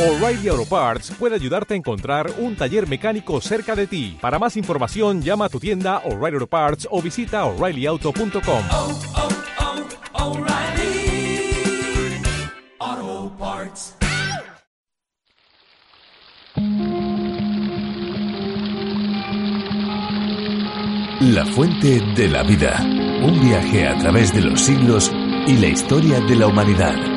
O'Reilly Auto Parts puede ayudarte a encontrar un taller mecánico cerca de ti. Para más información, llama a tu tienda O'Reilly Auto Parts o visita oreillyauto.com. oh, oh, Parts. La fuente de la vida. Un viaje a través de los siglos y la historia de la humanidad.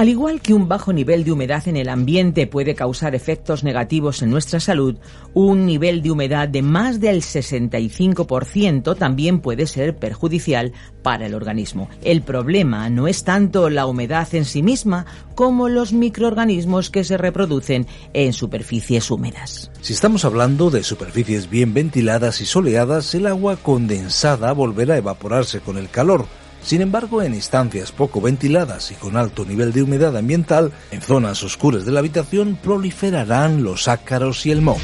Al igual que un bajo nivel de humedad en el ambiente puede causar efectos negativos en nuestra salud, un nivel de humedad de más del 65% también puede ser perjudicial para el organismo. El problema no es tanto la humedad en sí misma como los microorganismos que se reproducen en superficies húmedas. Si estamos hablando de superficies bien ventiladas y soleadas, el agua condensada volverá a evaporarse con el calor. Sin embargo, en instancias poco ventiladas y con alto nivel de humedad ambiental, en zonas oscuras de la habitación proliferarán los ácaros y el moho.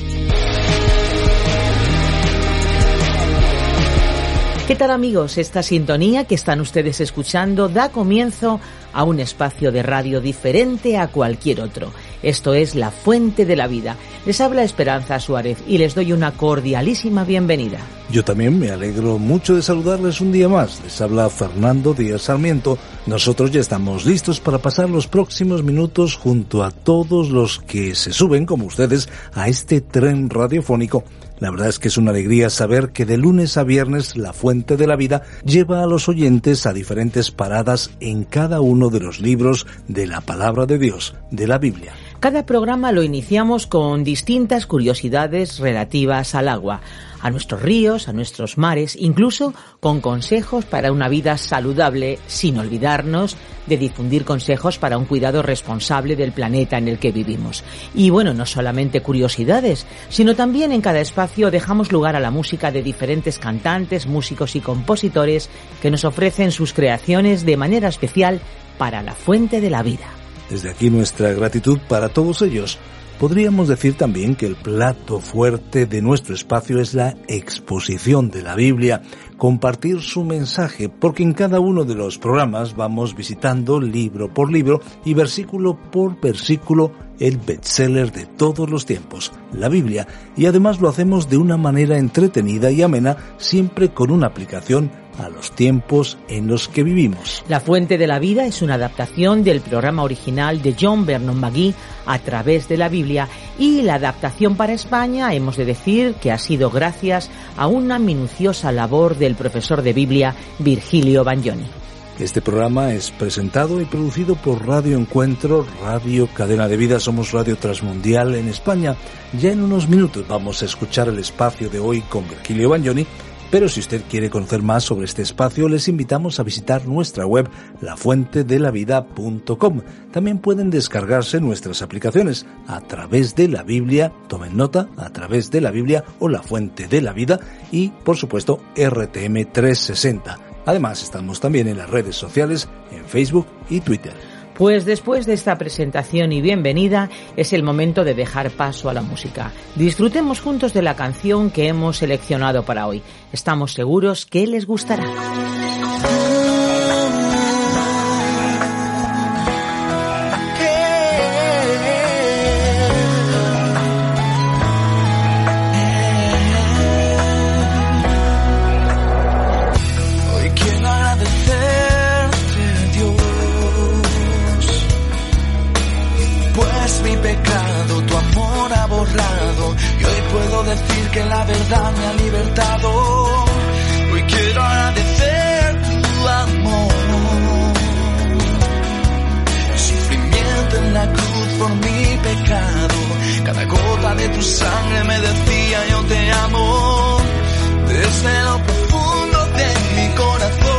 ¿Qué tal amigos? Esta sintonía que están ustedes escuchando da comienzo a un espacio de radio diferente a cualquier otro. Esto es La Fuente de la Vida. Les habla Esperanza Suárez y les doy una cordialísima bienvenida. Yo también me alegro mucho de saludarles un día más. Les habla Fernando Díaz Sarmiento. Nosotros ya estamos listos para pasar los próximos minutos junto a todos los que se suben, como ustedes, a este tren radiofónico la verdad es que es una alegría saber que de lunes a viernes La Fuente de la Vida lleva a los oyentes a diferentes paradas en cada uno de los libros de la palabra de Dios, de la Biblia. Cada programa lo iniciamos con distintas curiosidades relativas al agua, a nuestros ríos, a nuestros mares, incluso con consejos para una vida saludable, sin olvidarnos de difundir consejos para un cuidado responsable del planeta en el que vivimos. Y bueno, no solamente curiosidades, sino también en cada espacio dejamos lugar a la música de diferentes cantantes, músicos y compositores que nos ofrecen sus creaciones de manera especial para la fuente de la vida. Desde aquí nuestra gratitud para todos ellos. Podríamos decir también que el plato fuerte de nuestro espacio es la exposición de la Biblia, compartir su mensaje, porque en cada uno de los programas vamos visitando libro por libro y versículo por versículo el bestseller de todos los tiempos, la Biblia, y además lo hacemos de una manera entretenida y amena, siempre con una aplicación a los tiempos en los que vivimos. La Fuente de la Vida es una adaptación del programa original de John Vernon McGee a través de la Biblia y la adaptación para España hemos de decir que ha sido gracias a una minuciosa labor del profesor de Biblia Virgilio Bagnoni. Este programa es presentado y producido por Radio Encuentro, Radio Cadena de Vida, somos Radio Transmundial en España. Ya en unos minutos vamos a escuchar el espacio de hoy con Virgilio Bagnoni, pero si usted quiere conocer más sobre este espacio, les invitamos a visitar nuestra web lafuentedelavida.com. También pueden descargarse nuestras aplicaciones a través de la Biblia, tomen nota, a través de la Biblia o la Fuente de la Vida y, por supuesto, RTM 360. Además, estamos también en las redes sociales, en Facebook y Twitter. Pues después de esta presentación y bienvenida, es el momento de dejar paso a la música. Disfrutemos juntos de la canción que hemos seleccionado para hoy. Estamos seguros que les gustará. Decir que la verdad me ha libertado. Hoy quiero agradecer tu amor, el sufrimiento en la cruz por mi pecado. Cada gota de tu sangre me decía yo te amo desde lo profundo de mi corazón.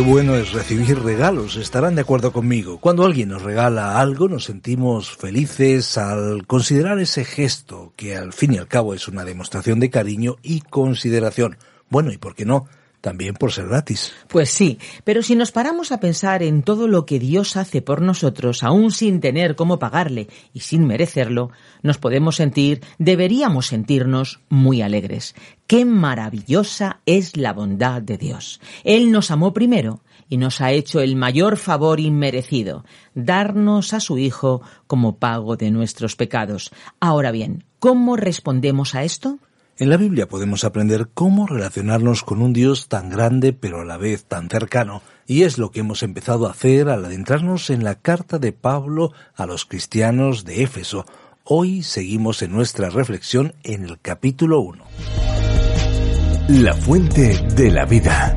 Qué bueno es recibir regalos, estarán de acuerdo conmigo. Cuando alguien nos regala algo nos sentimos felices al considerar ese gesto que al fin y al cabo es una demostración de cariño y consideración. Bueno, ¿y por qué no? También por ser gratis. Pues sí, pero si nos paramos a pensar en todo lo que Dios hace por nosotros, aún sin tener cómo pagarle y sin merecerlo, nos podemos sentir, deberíamos sentirnos muy alegres. Qué maravillosa es la bondad de Dios. Él nos amó primero y nos ha hecho el mayor favor inmerecido, darnos a su Hijo como pago de nuestros pecados. Ahora bien, ¿cómo respondemos a esto? En la Biblia podemos aprender cómo relacionarnos con un Dios tan grande pero a la vez tan cercano, y es lo que hemos empezado a hacer al adentrarnos en la carta de Pablo a los cristianos de Éfeso. Hoy seguimos en nuestra reflexión en el capítulo 1. La fuente de la vida.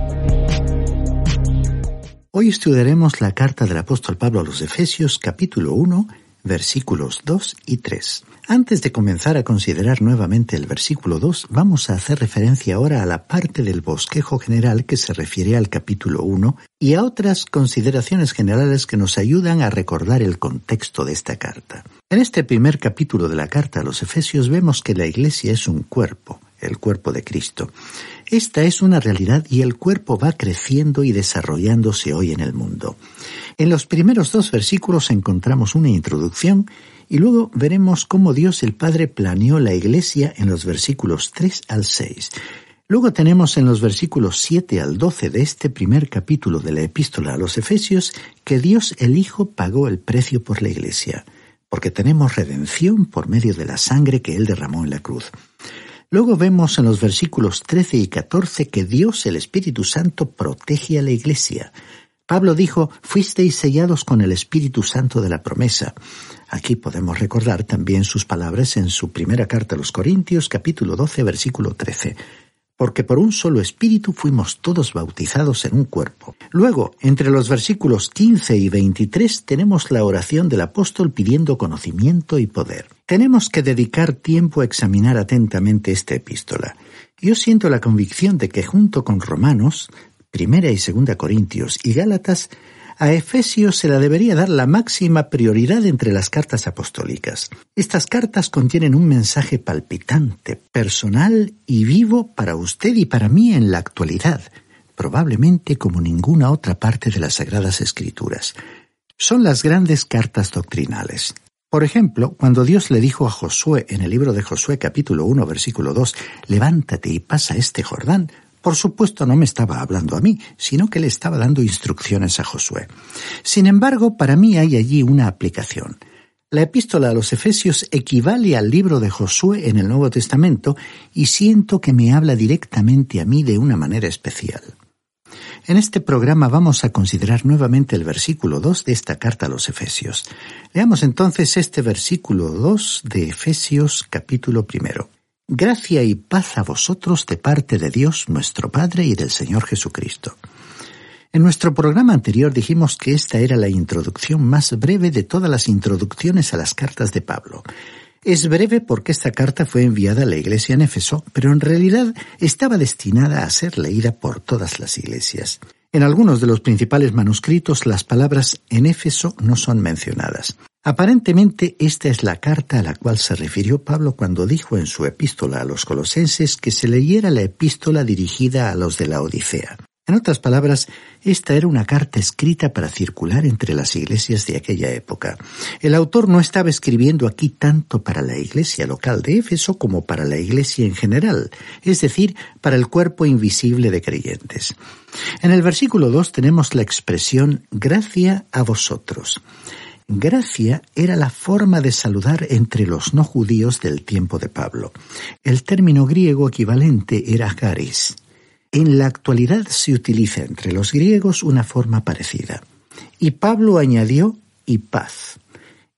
Hoy estudiaremos la carta del apóstol Pablo a los Efesios capítulo 1 versículos 2 y 3. Antes de comenzar a considerar nuevamente el versículo 2, vamos a hacer referencia ahora a la parte del bosquejo general que se refiere al capítulo 1 y a otras consideraciones generales que nos ayudan a recordar el contexto de esta carta. En este primer capítulo de la carta a los Efesios vemos que la Iglesia es un cuerpo, el cuerpo de Cristo. Esta es una realidad y el cuerpo va creciendo y desarrollándose hoy en el mundo. En los primeros dos versículos encontramos una introducción y luego veremos cómo Dios el Padre planeó la Iglesia en los versículos 3 al 6. Luego tenemos en los versículos 7 al 12 de este primer capítulo de la epístola a los Efesios que Dios el Hijo pagó el precio por la Iglesia, porque tenemos redención por medio de la sangre que Él derramó en la cruz. Luego vemos en los versículos 13 y 14 que Dios, el Espíritu Santo, protege a la Iglesia. Pablo dijo, fuisteis sellados con el Espíritu Santo de la promesa. Aquí podemos recordar también sus palabras en su primera carta a los Corintios, capítulo 12, versículo 13 porque por un solo espíritu fuimos todos bautizados en un cuerpo. Luego, entre los versículos 15 y 23 tenemos la oración del apóstol pidiendo conocimiento y poder. Tenemos que dedicar tiempo a examinar atentamente esta epístola. Yo siento la convicción de que junto con Romanos, Primera y Segunda Corintios y Gálatas, a Efesios se la debería dar la máxima prioridad entre las cartas apostólicas. Estas cartas contienen un mensaje palpitante, personal y vivo para usted y para mí en la actualidad, probablemente como ninguna otra parte de las Sagradas Escrituras. Son las grandes cartas doctrinales. Por ejemplo, cuando Dios le dijo a Josué en el libro de Josué capítulo 1 versículo 2, levántate y pasa este Jordán, por supuesto no me estaba hablando a mí, sino que le estaba dando instrucciones a Josué. Sin embargo, para mí hay allí una aplicación. La epístola a los Efesios equivale al libro de Josué en el Nuevo Testamento y siento que me habla directamente a mí de una manera especial. En este programa vamos a considerar nuevamente el versículo 2 de esta carta a los Efesios. Leamos entonces este versículo 2 de Efesios capítulo primero. Gracia y paz a vosotros de parte de Dios nuestro Padre y del Señor Jesucristo. En nuestro programa anterior dijimos que esta era la introducción más breve de todas las introducciones a las cartas de Pablo. Es breve porque esta carta fue enviada a la iglesia en Éfeso, pero en realidad estaba destinada a ser leída por todas las iglesias. En algunos de los principales manuscritos las palabras en Éfeso no son mencionadas. Aparentemente esta es la carta a la cual se refirió Pablo cuando dijo en su epístola a los colosenses que se leyera la epístola dirigida a los de la Odisea. En otras palabras, esta era una carta escrita para circular entre las iglesias de aquella época. El autor no estaba escribiendo aquí tanto para la iglesia local de Éfeso como para la iglesia en general, es decir, para el cuerpo invisible de creyentes. En el versículo 2 tenemos la expresión gracia a vosotros. Gracia era la forma de saludar entre los no judíos del tiempo de Pablo. El término griego equivalente era charis. En la actualidad se utiliza entre los griegos una forma parecida. Y Pablo añadió y paz.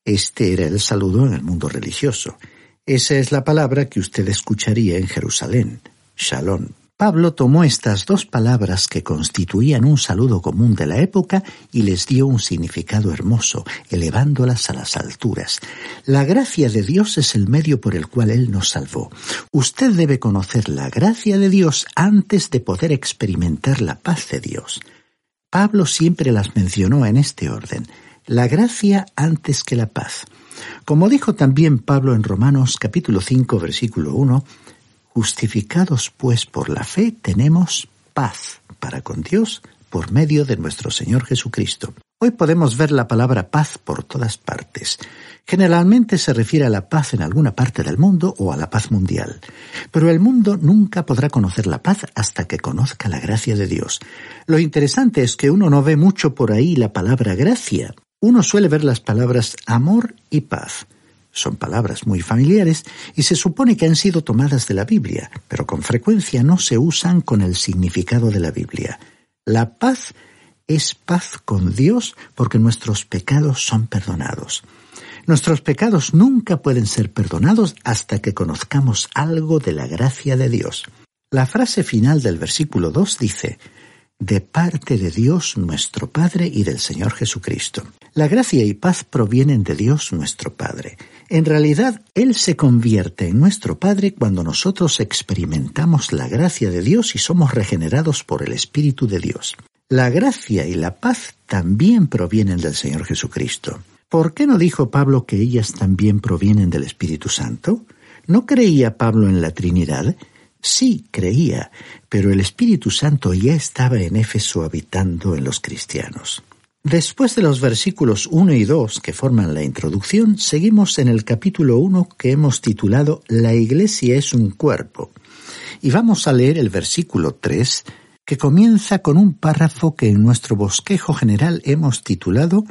Este era el saludo en el mundo religioso. Esa es la palabra que usted escucharía en Jerusalén, shalom. Pablo tomó estas dos palabras que constituían un saludo común de la época y les dio un significado hermoso, elevándolas a las alturas. La gracia de Dios es el medio por el cual Él nos salvó. Usted debe conocer la gracia de Dios antes de poder experimentar la paz de Dios. Pablo siempre las mencionó en este orden, la gracia antes que la paz. Como dijo también Pablo en Romanos capítulo 5 versículo 1, justificados pues por la fe tenemos paz para con Dios por medio de nuestro Señor Jesucristo. Hoy podemos ver la palabra paz por todas partes. Generalmente se refiere a la paz en alguna parte del mundo o a la paz mundial. Pero el mundo nunca podrá conocer la paz hasta que conozca la gracia de Dios. Lo interesante es que uno no ve mucho por ahí la palabra gracia. Uno suele ver las palabras amor y paz. Son palabras muy familiares y se supone que han sido tomadas de la Biblia, pero con frecuencia no se usan con el significado de la Biblia. La paz es paz con Dios porque nuestros pecados son perdonados. Nuestros pecados nunca pueden ser perdonados hasta que conozcamos algo de la gracia de Dios. La frase final del versículo 2 dice, de parte de Dios nuestro Padre y del Señor Jesucristo. La gracia y paz provienen de Dios nuestro Padre. En realidad, Él se convierte en nuestro Padre cuando nosotros experimentamos la gracia de Dios y somos regenerados por el Espíritu de Dios. La gracia y la paz también provienen del Señor Jesucristo. ¿Por qué no dijo Pablo que ellas también provienen del Espíritu Santo? ¿No creía Pablo en la Trinidad? Sí, creía, pero el Espíritu Santo ya estaba en Éfeso habitando en los cristianos. Después de los versículos 1 y 2 que forman la introducción, seguimos en el capítulo 1 que hemos titulado La Iglesia es un cuerpo. Y vamos a leer el versículo 3 que comienza con un párrafo que en nuestro bosquejo general hemos titulado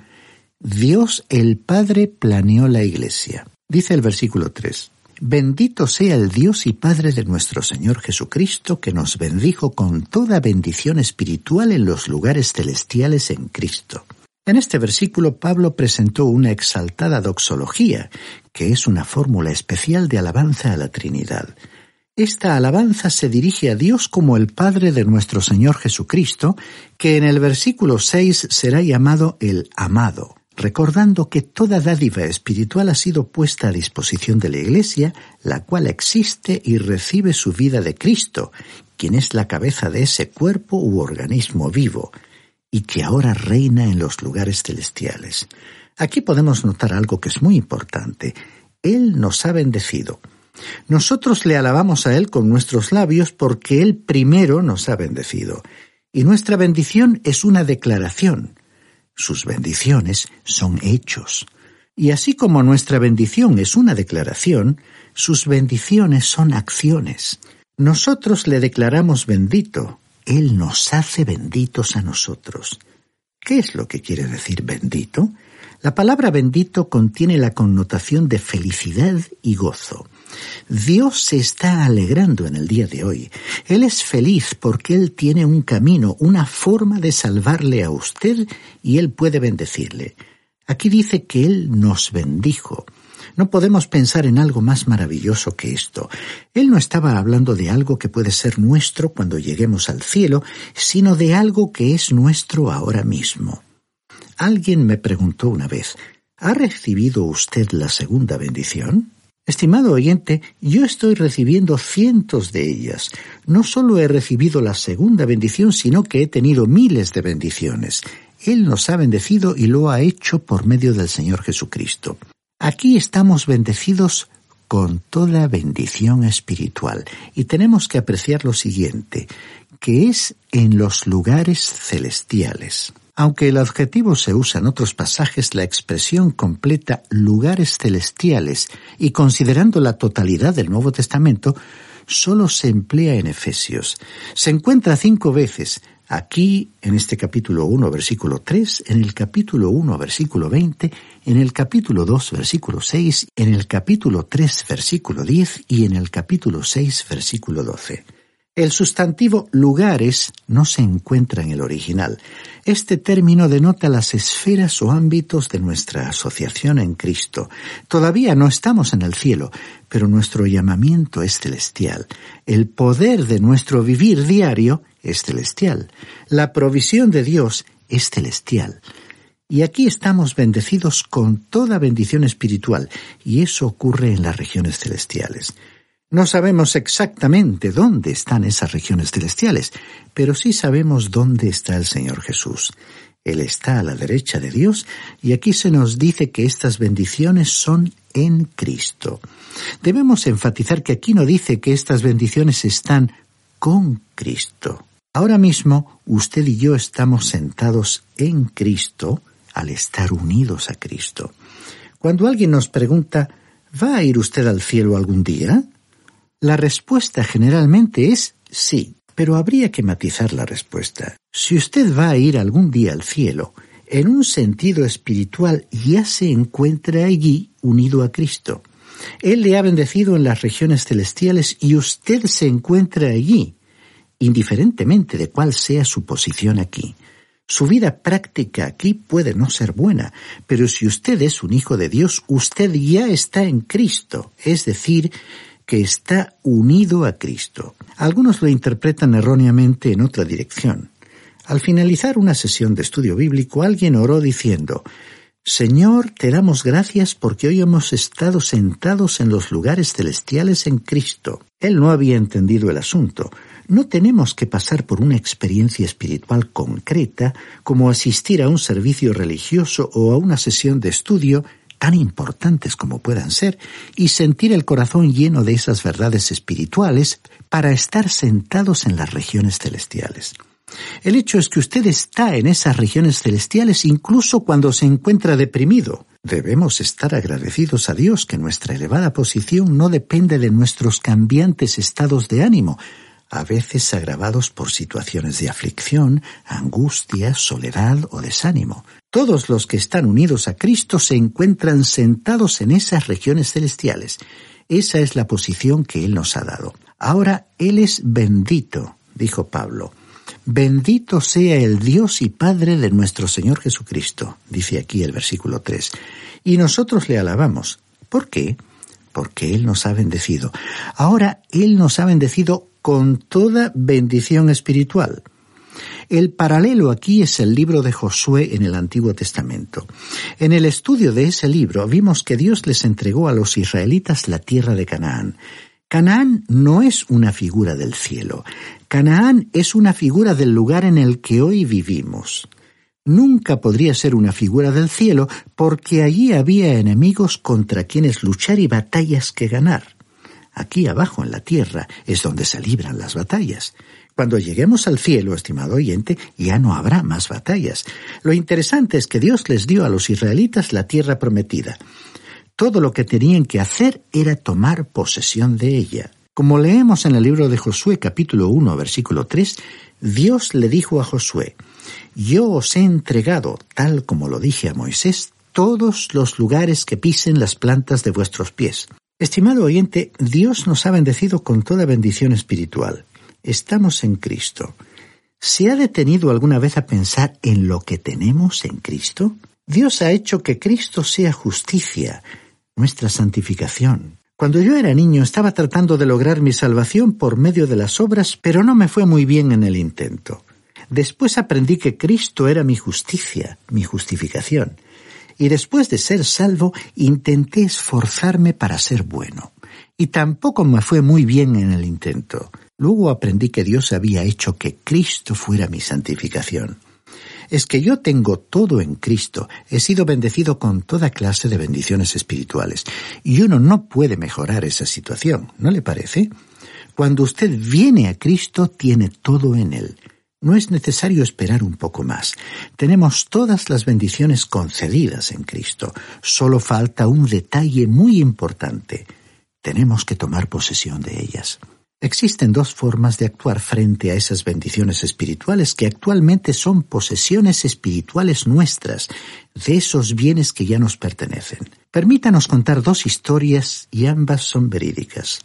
Dios el Padre planeó la Iglesia. Dice el versículo 3. Bendito sea el Dios y Padre de nuestro Señor Jesucristo, que nos bendijo con toda bendición espiritual en los lugares celestiales en Cristo. En este versículo Pablo presentó una exaltada doxología, que es una fórmula especial de alabanza a la Trinidad. Esta alabanza se dirige a Dios como el Padre de nuestro Señor Jesucristo, que en el versículo 6 será llamado el amado, recordando que toda dádiva espiritual ha sido puesta a disposición de la Iglesia, la cual existe y recibe su vida de Cristo, quien es la cabeza de ese cuerpo u organismo vivo, y que ahora reina en los lugares celestiales. Aquí podemos notar algo que es muy importante. Él nos ha bendecido. Nosotros le alabamos a Él con nuestros labios porque Él primero nos ha bendecido. Y nuestra bendición es una declaración. Sus bendiciones son hechos. Y así como nuestra bendición es una declaración, sus bendiciones son acciones. Nosotros le declaramos bendito, Él nos hace benditos a nosotros. ¿Qué es lo que quiere decir bendito? La palabra bendito contiene la connotación de felicidad y gozo. Dios se está alegrando en el día de hoy. Él es feliz porque Él tiene un camino, una forma de salvarle a usted y Él puede bendecirle. Aquí dice que Él nos bendijo. No podemos pensar en algo más maravilloso que esto. Él no estaba hablando de algo que puede ser nuestro cuando lleguemos al cielo, sino de algo que es nuestro ahora mismo. Alguien me preguntó una vez, ¿ha recibido usted la segunda bendición? Estimado oyente, yo estoy recibiendo cientos de ellas. No solo he recibido la segunda bendición, sino que he tenido miles de bendiciones. Él nos ha bendecido y lo ha hecho por medio del Señor Jesucristo. Aquí estamos bendecidos con toda bendición espiritual y tenemos que apreciar lo siguiente, que es en los lugares celestiales. Aunque el adjetivo se usa en otros pasajes, la expresión completa lugares celestiales y considerando la totalidad del Nuevo Testamento, solo se emplea en Efesios. Se encuentra cinco veces, aquí en este capítulo 1, versículo 3, en el capítulo 1, versículo 20, en el capítulo 2, versículo 6, en el capítulo 3, versículo 10 y en el capítulo 6, versículo 12. El sustantivo lugares no se encuentra en el original. Este término denota las esferas o ámbitos de nuestra asociación en Cristo. Todavía no estamos en el cielo, pero nuestro llamamiento es celestial. El poder de nuestro vivir diario es celestial. La provisión de Dios es celestial. Y aquí estamos bendecidos con toda bendición espiritual, y eso ocurre en las regiones celestiales. No sabemos exactamente dónde están esas regiones celestiales, pero sí sabemos dónde está el Señor Jesús. Él está a la derecha de Dios y aquí se nos dice que estas bendiciones son en Cristo. Debemos enfatizar que aquí no dice que estas bendiciones están con Cristo. Ahora mismo usted y yo estamos sentados en Cristo al estar unidos a Cristo. Cuando alguien nos pregunta, ¿va a ir usted al cielo algún día? La respuesta generalmente es sí, pero habría que matizar la respuesta. Si usted va a ir algún día al cielo, en un sentido espiritual ya se encuentra allí unido a Cristo. Él le ha bendecido en las regiones celestiales y usted se encuentra allí indiferentemente de cuál sea su posición aquí. Su vida práctica aquí puede no ser buena, pero si usted es un hijo de Dios, usted ya está en Cristo, es decir, que está unido a Cristo. Algunos lo interpretan erróneamente en otra dirección. Al finalizar una sesión de estudio bíblico, alguien oró diciendo, Señor, te damos gracias porque hoy hemos estado sentados en los lugares celestiales en Cristo. Él no había entendido el asunto. No tenemos que pasar por una experiencia espiritual concreta como asistir a un servicio religioso o a una sesión de estudio, tan importantes como puedan ser, y sentir el corazón lleno de esas verdades espirituales para estar sentados en las regiones celestiales. El hecho es que usted está en esas regiones celestiales incluso cuando se encuentra deprimido. Debemos estar agradecidos a Dios que nuestra elevada posición no depende de nuestros cambiantes estados de ánimo, a veces agravados por situaciones de aflicción, angustia, soledad o desánimo. Todos los que están unidos a Cristo se encuentran sentados en esas regiones celestiales. Esa es la posición que Él nos ha dado. Ahora Él es bendito, dijo Pablo. Bendito sea el Dios y Padre de nuestro Señor Jesucristo, dice aquí el versículo 3. Y nosotros le alabamos. ¿Por qué? Porque Él nos ha bendecido. Ahora Él nos ha bendecido con toda bendición espiritual. El paralelo aquí es el libro de Josué en el Antiguo Testamento. En el estudio de ese libro vimos que Dios les entregó a los israelitas la tierra de Canaán. Canaán no es una figura del cielo. Canaán es una figura del lugar en el que hoy vivimos. Nunca podría ser una figura del cielo porque allí había enemigos contra quienes luchar y batallas que ganar. Aquí abajo en la tierra es donde se libran las batallas. Cuando lleguemos al cielo, estimado oyente, ya no habrá más batallas. Lo interesante es que Dios les dio a los israelitas la tierra prometida. Todo lo que tenían que hacer era tomar posesión de ella. Como leemos en el libro de Josué capítulo 1 versículo 3, Dios le dijo a Josué, Yo os he entregado, tal como lo dije a Moisés, todos los lugares que pisen las plantas de vuestros pies. Estimado oyente, Dios nos ha bendecido con toda bendición espiritual. Estamos en Cristo. ¿Se ha detenido alguna vez a pensar en lo que tenemos en Cristo? Dios ha hecho que Cristo sea justicia, nuestra santificación. Cuando yo era niño estaba tratando de lograr mi salvación por medio de las obras, pero no me fue muy bien en el intento. Después aprendí que Cristo era mi justicia, mi justificación y después de ser salvo intenté esforzarme para ser bueno. Y tampoco me fue muy bien en el intento. Luego aprendí que Dios había hecho que Cristo fuera mi santificación. Es que yo tengo todo en Cristo, he sido bendecido con toda clase de bendiciones espirituales, y uno no puede mejorar esa situación, ¿no le parece? Cuando usted viene a Cristo, tiene todo en Él. No es necesario esperar un poco más. Tenemos todas las bendiciones concedidas en Cristo. Solo falta un detalle muy importante. Tenemos que tomar posesión de ellas. Existen dos formas de actuar frente a esas bendiciones espirituales que actualmente son posesiones espirituales nuestras, de esos bienes que ya nos pertenecen. Permítanos contar dos historias y ambas son verídicas.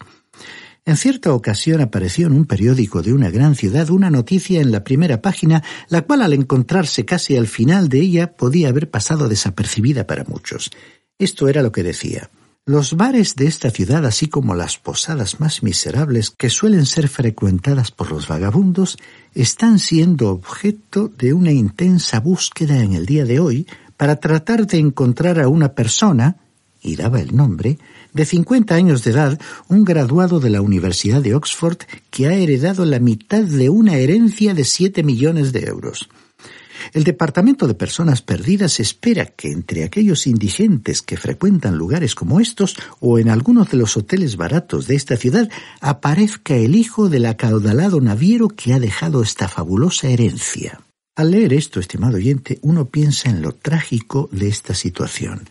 En cierta ocasión apareció en un periódico de una gran ciudad una noticia en la primera página, la cual al encontrarse casi al final de ella podía haber pasado desapercibida para muchos. Esto era lo que decía. Los bares de esta ciudad, así como las posadas más miserables que suelen ser frecuentadas por los vagabundos, están siendo objeto de una intensa búsqueda en el día de hoy para tratar de encontrar a una persona y daba el nombre, de 50 años de edad, un graduado de la Universidad de Oxford que ha heredado la mitad de una herencia de 7 millones de euros. El Departamento de Personas Perdidas espera que entre aquellos indigentes que frecuentan lugares como estos o en algunos de los hoteles baratos de esta ciudad aparezca el hijo del acaudalado naviero que ha dejado esta fabulosa herencia. Al leer esto, estimado oyente, uno piensa en lo trágico de esta situación.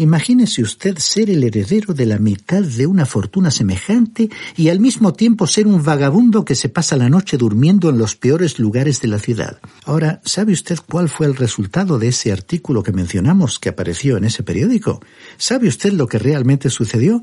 Imagínese usted ser el heredero de la mitad de una fortuna semejante y al mismo tiempo ser un vagabundo que se pasa la noche durmiendo en los peores lugares de la ciudad. Ahora, ¿sabe usted cuál fue el resultado de ese artículo que mencionamos que apareció en ese periódico? ¿Sabe usted lo que realmente sucedió?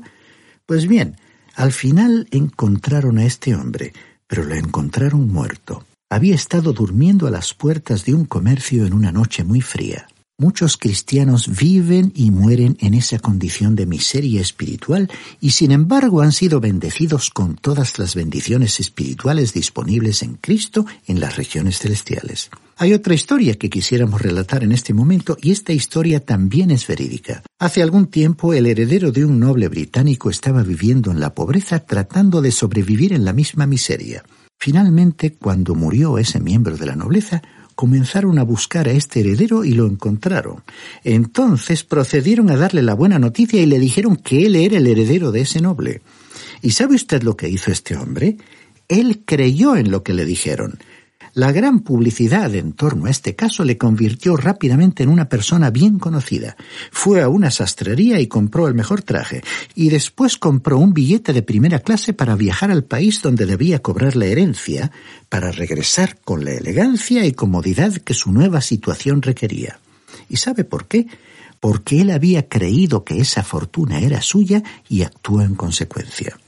Pues bien, al final encontraron a este hombre, pero lo encontraron muerto. Había estado durmiendo a las puertas de un comercio en una noche muy fría. Muchos cristianos viven y mueren en esa condición de miseria espiritual y sin embargo han sido bendecidos con todas las bendiciones espirituales disponibles en Cristo en las regiones celestiales. Hay otra historia que quisiéramos relatar en este momento y esta historia también es verídica. Hace algún tiempo el heredero de un noble británico estaba viviendo en la pobreza tratando de sobrevivir en la misma miseria. Finalmente, cuando murió ese miembro de la nobleza, comenzaron a buscar a este heredero y lo encontraron. Entonces procedieron a darle la buena noticia y le dijeron que él era el heredero de ese noble. ¿Y sabe usted lo que hizo este hombre? Él creyó en lo que le dijeron. La gran publicidad en torno a este caso le convirtió rápidamente en una persona bien conocida. Fue a una sastrería y compró el mejor traje, y después compró un billete de primera clase para viajar al país donde debía cobrar la herencia, para regresar con la elegancia y comodidad que su nueva situación requería. ¿Y sabe por qué? Porque él había creído que esa fortuna era suya y actuó en consecuencia.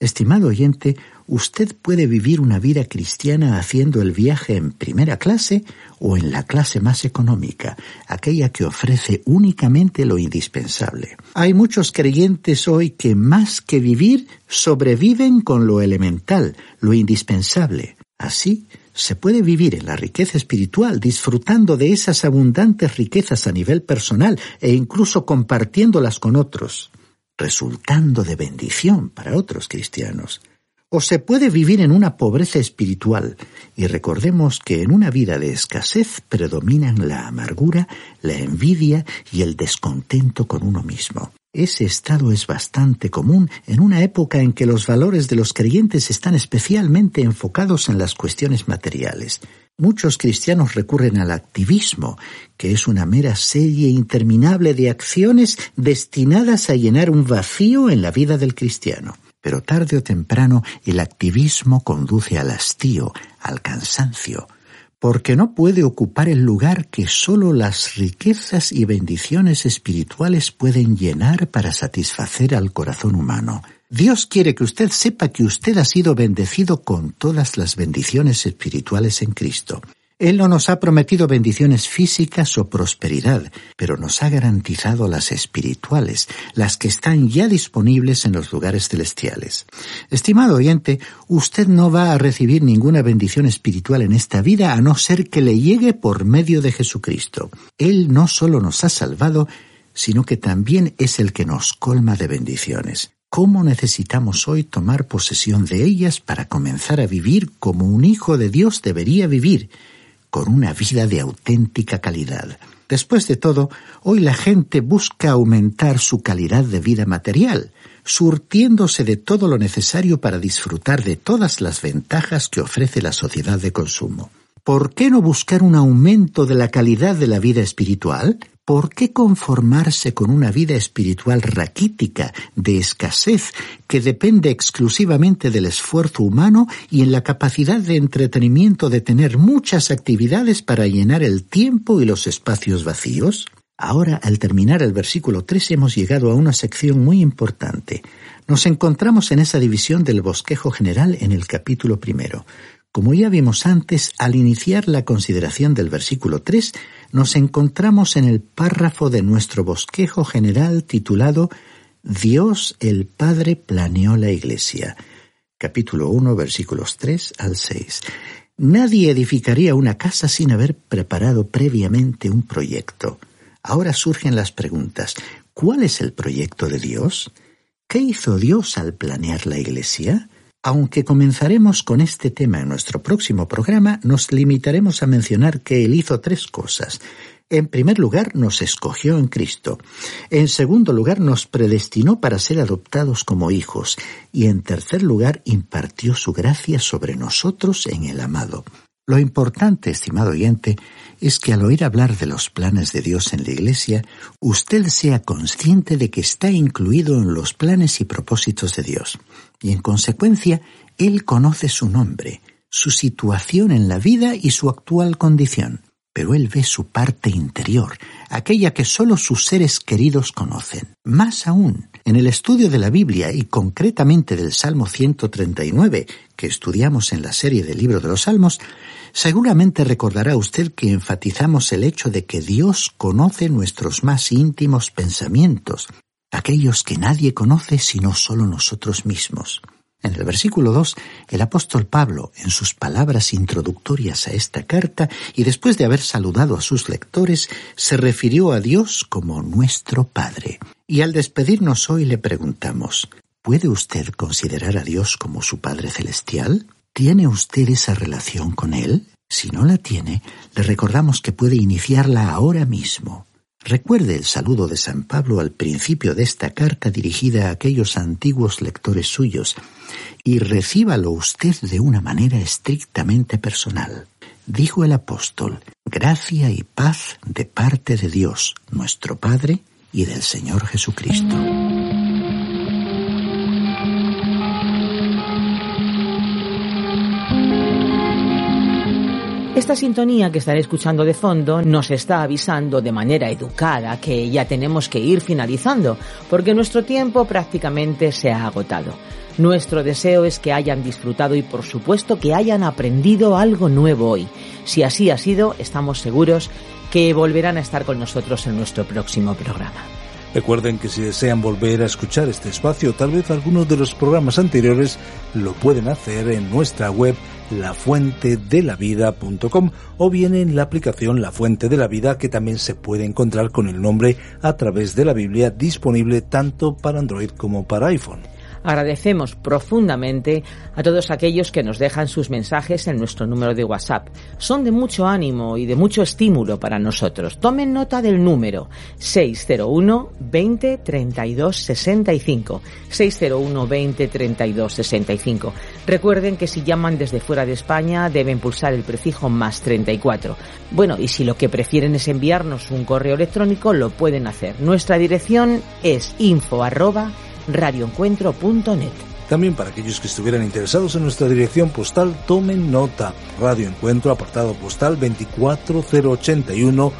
Estimado oyente, usted puede vivir una vida cristiana haciendo el viaje en primera clase o en la clase más económica, aquella que ofrece únicamente lo indispensable. Hay muchos creyentes hoy que más que vivir sobreviven con lo elemental, lo indispensable. Así, se puede vivir en la riqueza espiritual disfrutando de esas abundantes riquezas a nivel personal e incluso compartiéndolas con otros resultando de bendición para otros cristianos. O se puede vivir en una pobreza espiritual, y recordemos que en una vida de escasez predominan la amargura, la envidia y el descontento con uno mismo. Ese estado es bastante común en una época en que los valores de los creyentes están especialmente enfocados en las cuestiones materiales. Muchos cristianos recurren al activismo, que es una mera serie interminable de acciones destinadas a llenar un vacío en la vida del cristiano. Pero tarde o temprano el activismo conduce al hastío, al cansancio, porque no puede ocupar el lugar que sólo las riquezas y bendiciones espirituales pueden llenar para satisfacer al corazón humano. Dios quiere que usted sepa que usted ha sido bendecido con todas las bendiciones espirituales en Cristo. Él no nos ha prometido bendiciones físicas o prosperidad, pero nos ha garantizado las espirituales, las que están ya disponibles en los lugares celestiales. Estimado oyente, usted no va a recibir ninguna bendición espiritual en esta vida a no ser que le llegue por medio de Jesucristo. Él no solo nos ha salvado, sino que también es el que nos colma de bendiciones cómo necesitamos hoy tomar posesión de ellas para comenzar a vivir como un hijo de Dios debería vivir, con una vida de auténtica calidad. Después de todo, hoy la gente busca aumentar su calidad de vida material, surtiéndose de todo lo necesario para disfrutar de todas las ventajas que ofrece la sociedad de consumo. ¿Por qué no buscar un aumento de la calidad de la vida espiritual? ¿Por qué conformarse con una vida espiritual raquítica, de escasez, que depende exclusivamente del esfuerzo humano y en la capacidad de entretenimiento de tener muchas actividades para llenar el tiempo y los espacios vacíos? Ahora, al terminar el versículo 3, hemos llegado a una sección muy importante. Nos encontramos en esa división del bosquejo general en el capítulo primero. Como ya vimos antes, al iniciar la consideración del versículo 3, nos encontramos en el párrafo de nuestro bosquejo general titulado Dios el Padre planeó la Iglesia. Capítulo 1, versículos 3 al 6. Nadie edificaría una casa sin haber preparado previamente un proyecto. Ahora surgen las preguntas. ¿Cuál es el proyecto de Dios? ¿Qué hizo Dios al planear la Iglesia? Aunque comenzaremos con este tema en nuestro próximo programa, nos limitaremos a mencionar que Él hizo tres cosas. En primer lugar, nos escogió en Cristo. En segundo lugar, nos predestinó para ser adoptados como hijos. Y en tercer lugar, impartió su gracia sobre nosotros en el amado. Lo importante, estimado oyente, es que al oír hablar de los planes de Dios en la Iglesia, usted sea consciente de que está incluido en los planes y propósitos de Dios. Y en consecuencia, Él conoce su nombre, su situación en la vida y su actual condición pero él ve su parte interior, aquella que sólo sus seres queridos conocen. Más aún, en el estudio de la Biblia y concretamente del Salmo 139, que estudiamos en la serie del libro de los Salmos, seguramente recordará usted que enfatizamos el hecho de que Dios conoce nuestros más íntimos pensamientos, aquellos que nadie conoce sino solo nosotros mismos. En el versículo 2, el apóstol Pablo, en sus palabras introductorias a esta carta, y después de haber saludado a sus lectores, se refirió a Dios como nuestro Padre. Y al despedirnos hoy le preguntamos, ¿puede usted considerar a Dios como su Padre Celestial? ¿Tiene usted esa relación con Él? Si no la tiene, le recordamos que puede iniciarla ahora mismo. Recuerde el saludo de San Pablo al principio de esta carta dirigida a aquellos antiguos lectores suyos y recíbalo usted de una manera estrictamente personal. Dijo el apóstol, gracia y paz de parte de Dios, nuestro Padre, y del Señor Jesucristo. Esta sintonía que estaré escuchando de fondo nos está avisando de manera educada que ya tenemos que ir finalizando, porque nuestro tiempo prácticamente se ha agotado. Nuestro deseo es que hayan disfrutado y por supuesto que hayan aprendido algo nuevo hoy. Si así ha sido, estamos seguros que volverán a estar con nosotros en nuestro próximo programa. Recuerden que si desean volver a escuchar este espacio, tal vez algunos de los programas anteriores, lo pueden hacer en nuestra web lafuentedelavida.com o bien en la aplicación La Fuente de la Vida que también se puede encontrar con el nombre a través de la Biblia disponible tanto para Android como para iPhone. Agradecemos profundamente a todos aquellos que nos dejan sus mensajes en nuestro número de WhatsApp. Son de mucho ánimo y de mucho estímulo para nosotros. Tomen nota del número 601 20 32 65. 601 20 32 65. Recuerden que si llaman desde fuera de España deben pulsar el prefijo más 34. Bueno, y si lo que prefieren es enviarnos un correo electrónico, lo pueden hacer. Nuestra dirección es info arroba radioencuentro.net. También para aquellos que estuvieran interesados en nuestra dirección postal, tomen nota. Radio Encuentro, apartado postal 24081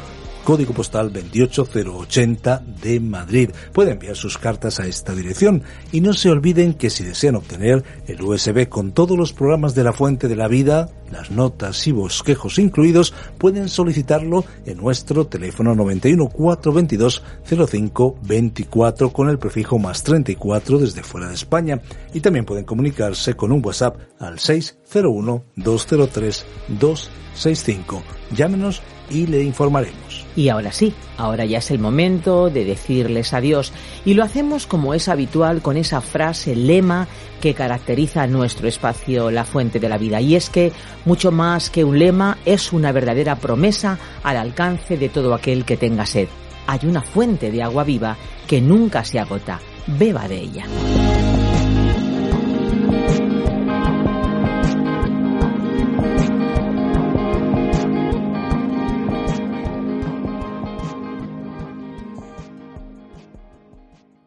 código postal 28080 de Madrid. Puede enviar sus cartas a esta dirección y no se olviden que si desean obtener el USB con todos los programas de la Fuente de la Vida, las notas y bosquejos incluidos, pueden solicitarlo en nuestro teléfono 91 422 05 24 con el prefijo más 34 desde fuera de España y también pueden comunicarse con un WhatsApp al 601 203 265. Llámenos y le informaremos. Y ahora sí, ahora ya es el momento de decirles adiós y lo hacemos como es habitual con esa frase lema que caracteriza nuestro espacio La Fuente de la Vida y es que mucho más que un lema es una verdadera promesa al alcance de todo aquel que tenga sed. Hay una fuente de agua viva que nunca se agota. Beba de ella.